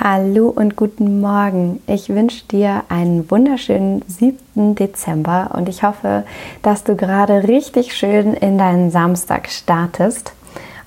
Hallo und guten Morgen. Ich wünsche dir einen wunderschönen 7. Dezember und ich hoffe, dass du gerade richtig schön in deinen Samstag startest.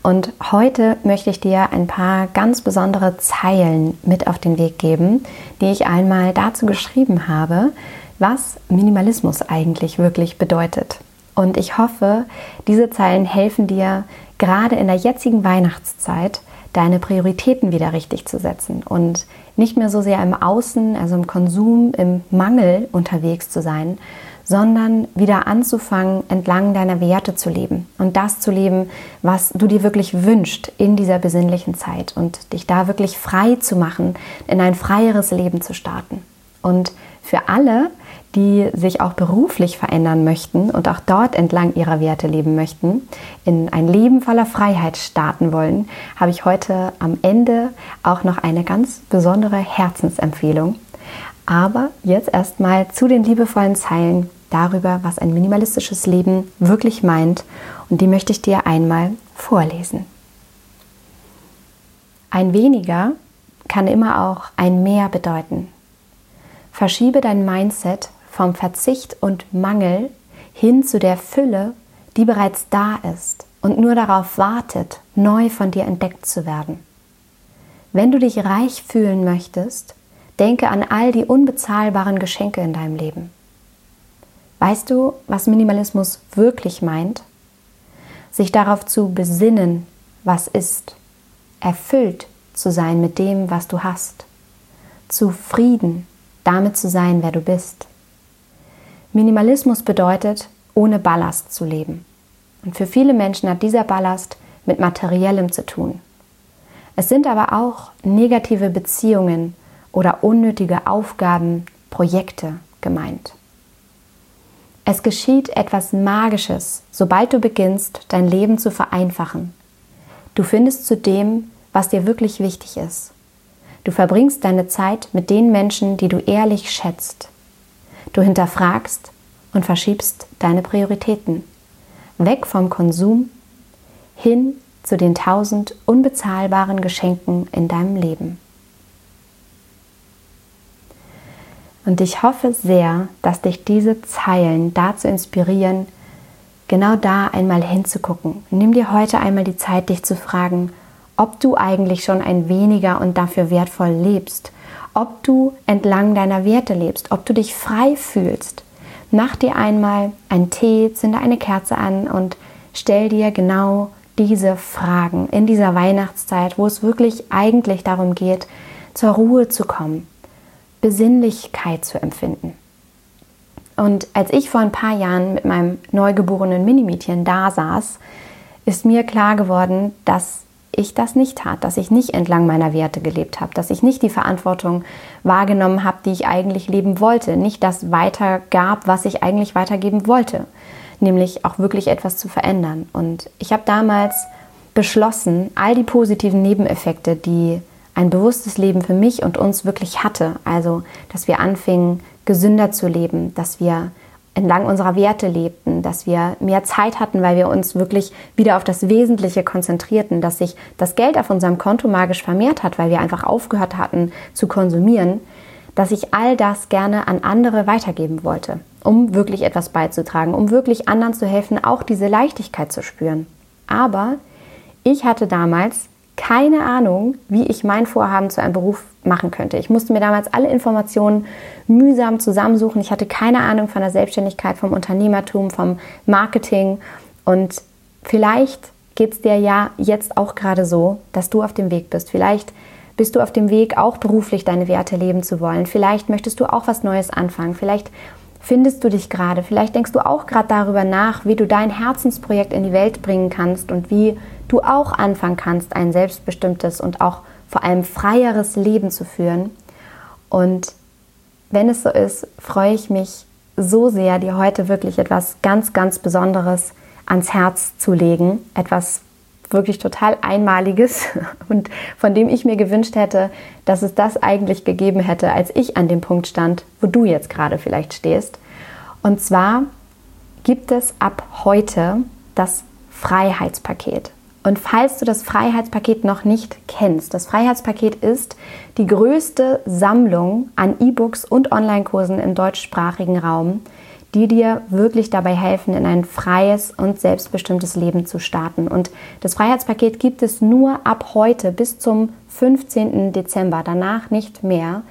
Und heute möchte ich dir ein paar ganz besondere Zeilen mit auf den Weg geben, die ich einmal dazu geschrieben habe, was Minimalismus eigentlich wirklich bedeutet. Und ich hoffe, diese Zeilen helfen dir gerade in der jetzigen Weihnachtszeit, deine Prioritäten wieder richtig zu setzen und nicht mehr so sehr im Außen, also im Konsum, im Mangel unterwegs zu sein, sondern wieder anzufangen, entlang deiner Werte zu leben und das zu leben, was du dir wirklich wünschst in dieser besinnlichen Zeit und dich da wirklich frei zu machen, in ein freieres Leben zu starten. Und für alle, die sich auch beruflich verändern möchten und auch dort entlang ihrer Werte leben möchten, in ein Leben voller Freiheit starten wollen, habe ich heute am Ende auch noch eine ganz besondere Herzensempfehlung. Aber jetzt erstmal zu den liebevollen Zeilen darüber, was ein minimalistisches Leben wirklich meint und die möchte ich dir einmal vorlesen. Ein weniger kann immer auch ein mehr bedeuten. Verschiebe dein Mindset vom Verzicht und Mangel hin zu der Fülle, die bereits da ist und nur darauf wartet, neu von dir entdeckt zu werden. Wenn du dich reich fühlen möchtest, denke an all die unbezahlbaren Geschenke in deinem Leben. Weißt du, was Minimalismus wirklich meint? Sich darauf zu besinnen, was ist, erfüllt zu sein mit dem, was du hast, zufrieden damit zu sein, wer du bist. Minimalismus bedeutet, ohne Ballast zu leben. Und für viele Menschen hat dieser Ballast mit materiellem zu tun. Es sind aber auch negative Beziehungen oder unnötige Aufgaben, Projekte gemeint. Es geschieht etwas Magisches, sobald du beginnst, dein Leben zu vereinfachen. Du findest zu dem, was dir wirklich wichtig ist. Du verbringst deine Zeit mit den Menschen, die du ehrlich schätzt. Du hinterfragst und verschiebst deine Prioritäten. Weg vom Konsum hin zu den tausend unbezahlbaren Geschenken in deinem Leben. Und ich hoffe sehr, dass dich diese Zeilen dazu inspirieren, genau da einmal hinzugucken. Nimm dir heute einmal die Zeit, dich zu fragen, ob du eigentlich schon ein weniger und dafür wertvoll lebst ob du entlang deiner Werte lebst, ob du dich frei fühlst. Mach dir einmal einen Tee, zünde eine Kerze an und stell dir genau diese Fragen in dieser Weihnachtszeit, wo es wirklich eigentlich darum geht, zur Ruhe zu kommen, Besinnlichkeit zu empfinden. Und als ich vor ein paar Jahren mit meinem neugeborenen Minimädchen da saß, ist mir klar geworden, dass ich das nicht tat, dass ich nicht entlang meiner Werte gelebt habe, dass ich nicht die Verantwortung wahrgenommen habe, die ich eigentlich leben wollte, nicht das weitergab, was ich eigentlich weitergeben wollte, nämlich auch wirklich etwas zu verändern. Und ich habe damals beschlossen, all die positiven Nebeneffekte, die ein bewusstes Leben für mich und uns wirklich hatte, also dass wir anfingen, gesünder zu leben, dass wir entlang unserer Werte lebten, dass wir mehr Zeit hatten, weil wir uns wirklich wieder auf das Wesentliche konzentrierten, dass sich das Geld auf unserem Konto magisch vermehrt hat, weil wir einfach aufgehört hatten zu konsumieren, dass ich all das gerne an andere weitergeben wollte, um wirklich etwas beizutragen, um wirklich anderen zu helfen, auch diese Leichtigkeit zu spüren. Aber ich hatte damals keine Ahnung, wie ich mein Vorhaben zu einem Beruf machen könnte. Ich musste mir damals alle Informationen mühsam zusammensuchen. Ich hatte keine Ahnung von der Selbstständigkeit, vom Unternehmertum, vom Marketing. Und vielleicht geht es dir ja jetzt auch gerade so, dass du auf dem Weg bist. Vielleicht bist du auf dem Weg, auch beruflich deine Werte leben zu wollen. Vielleicht möchtest du auch was Neues anfangen. Vielleicht findest du dich gerade? Vielleicht denkst du auch gerade darüber nach, wie du dein Herzensprojekt in die Welt bringen kannst und wie du auch anfangen kannst, ein selbstbestimmtes und auch vor allem freieres Leben zu führen. Und wenn es so ist, freue ich mich so sehr, dir heute wirklich etwas ganz, ganz Besonderes ans Herz zu legen. Etwas wirklich total Einmaliges und von dem ich mir gewünscht hätte, dass es das eigentlich gegeben hätte, als ich an dem Punkt stand, wo du jetzt gerade vielleicht stehst. Und zwar gibt es ab heute das Freiheitspaket. Und falls du das Freiheitspaket noch nicht kennst, das Freiheitspaket ist die größte Sammlung an E-Books und Online-Kursen im deutschsprachigen Raum, die dir wirklich dabei helfen, in ein freies und selbstbestimmtes Leben zu starten. Und das Freiheitspaket gibt es nur ab heute bis zum 15. Dezember, danach nicht mehr.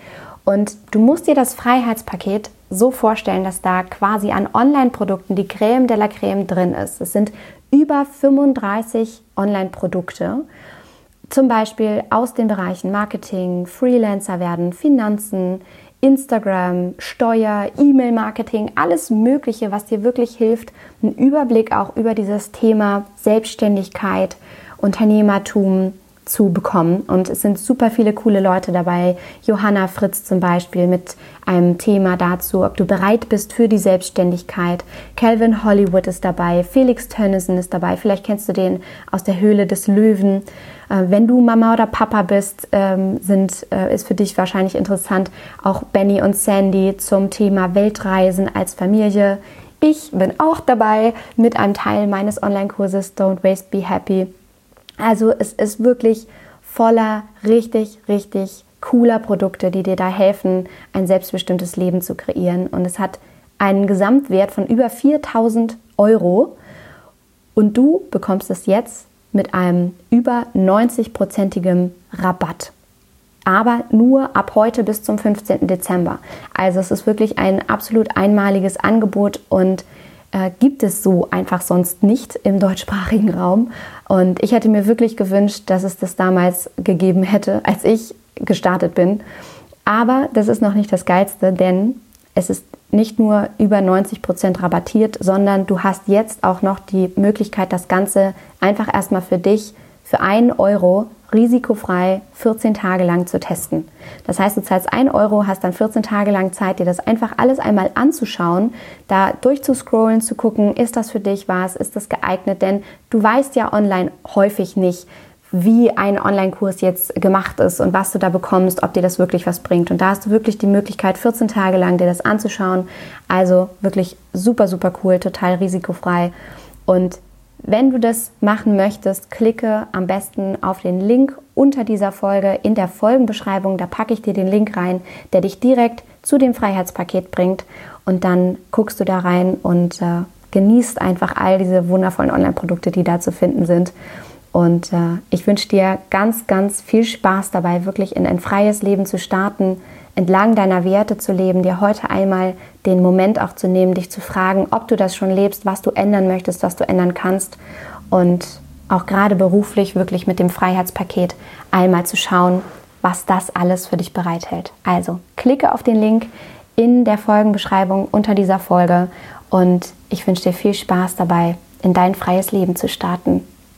Und du musst dir das Freiheitspaket so vorstellen, dass da quasi an Online-Produkten die Creme de la Creme drin ist. Es sind über 35 Online-Produkte, zum Beispiel aus den Bereichen Marketing, Freelancer werden, Finanzen, Instagram, Steuer, E-Mail-Marketing, alles Mögliche, was dir wirklich hilft, einen Überblick auch über dieses Thema Selbstständigkeit, Unternehmertum zu bekommen. Und es sind super viele coole Leute dabei. Johanna Fritz zum Beispiel mit einem Thema dazu, ob du bereit bist für die Selbstständigkeit. Calvin Hollywood ist dabei. Felix Tönnissen ist dabei. Vielleicht kennst du den aus der Höhle des Löwen. Äh, wenn du Mama oder Papa bist, ähm, sind, äh, ist für dich wahrscheinlich interessant auch Benny und Sandy zum Thema Weltreisen als Familie. Ich bin auch dabei mit einem Teil meines Online-Kurses Don't Waste, Be Happy also es ist wirklich voller richtig, richtig cooler Produkte, die dir da helfen, ein selbstbestimmtes Leben zu kreieren. Und es hat einen Gesamtwert von über 4000 Euro. Und du bekommst es jetzt mit einem über 90-prozentigen Rabatt. Aber nur ab heute bis zum 15. Dezember. Also es ist wirklich ein absolut einmaliges Angebot und äh, gibt es so einfach sonst nicht im deutschsprachigen Raum. Und ich hätte mir wirklich gewünscht, dass es das damals gegeben hätte, als ich gestartet bin. Aber das ist noch nicht das Geilste, denn es ist nicht nur über 90 Prozent rabattiert, sondern du hast jetzt auch noch die Möglichkeit, das Ganze einfach erstmal für dich für einen Euro risikofrei 14 Tage lang zu testen. Das heißt, du zahlst 1 Euro, hast dann 14 Tage lang Zeit, dir das einfach alles einmal anzuschauen, da durchzuscrollen, zu gucken, ist das für dich was, ist das geeignet, denn du weißt ja online häufig nicht, wie ein Online-Kurs jetzt gemacht ist und was du da bekommst, ob dir das wirklich was bringt. Und da hast du wirklich die Möglichkeit, 14 Tage lang dir das anzuschauen. Also wirklich super, super cool, total risikofrei. Und wenn du das machen möchtest, klicke am besten auf den Link unter dieser Folge in der Folgenbeschreibung. Da packe ich dir den Link rein, der dich direkt zu dem Freiheitspaket bringt. Und dann guckst du da rein und äh, genießt einfach all diese wundervollen Online-Produkte, die da zu finden sind. Und äh, ich wünsche dir ganz, ganz viel Spaß dabei, wirklich in ein freies Leben zu starten entlang deiner Werte zu leben, dir heute einmal den Moment auch zu nehmen, dich zu fragen, ob du das schon lebst, was du ändern möchtest, was du ändern kannst und auch gerade beruflich wirklich mit dem Freiheitspaket einmal zu schauen, was das alles für dich bereithält. Also klicke auf den Link in der Folgenbeschreibung unter dieser Folge und ich wünsche dir viel Spaß dabei, in dein freies Leben zu starten.